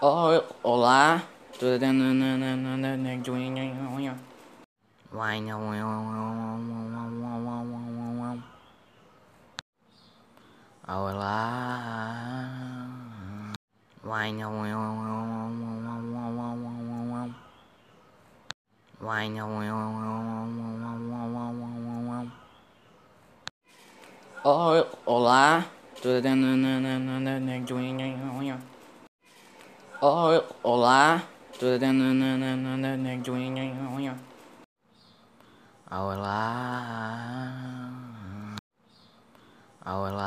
Oi, olá. Oi, olá. Olá. Olá. Olá.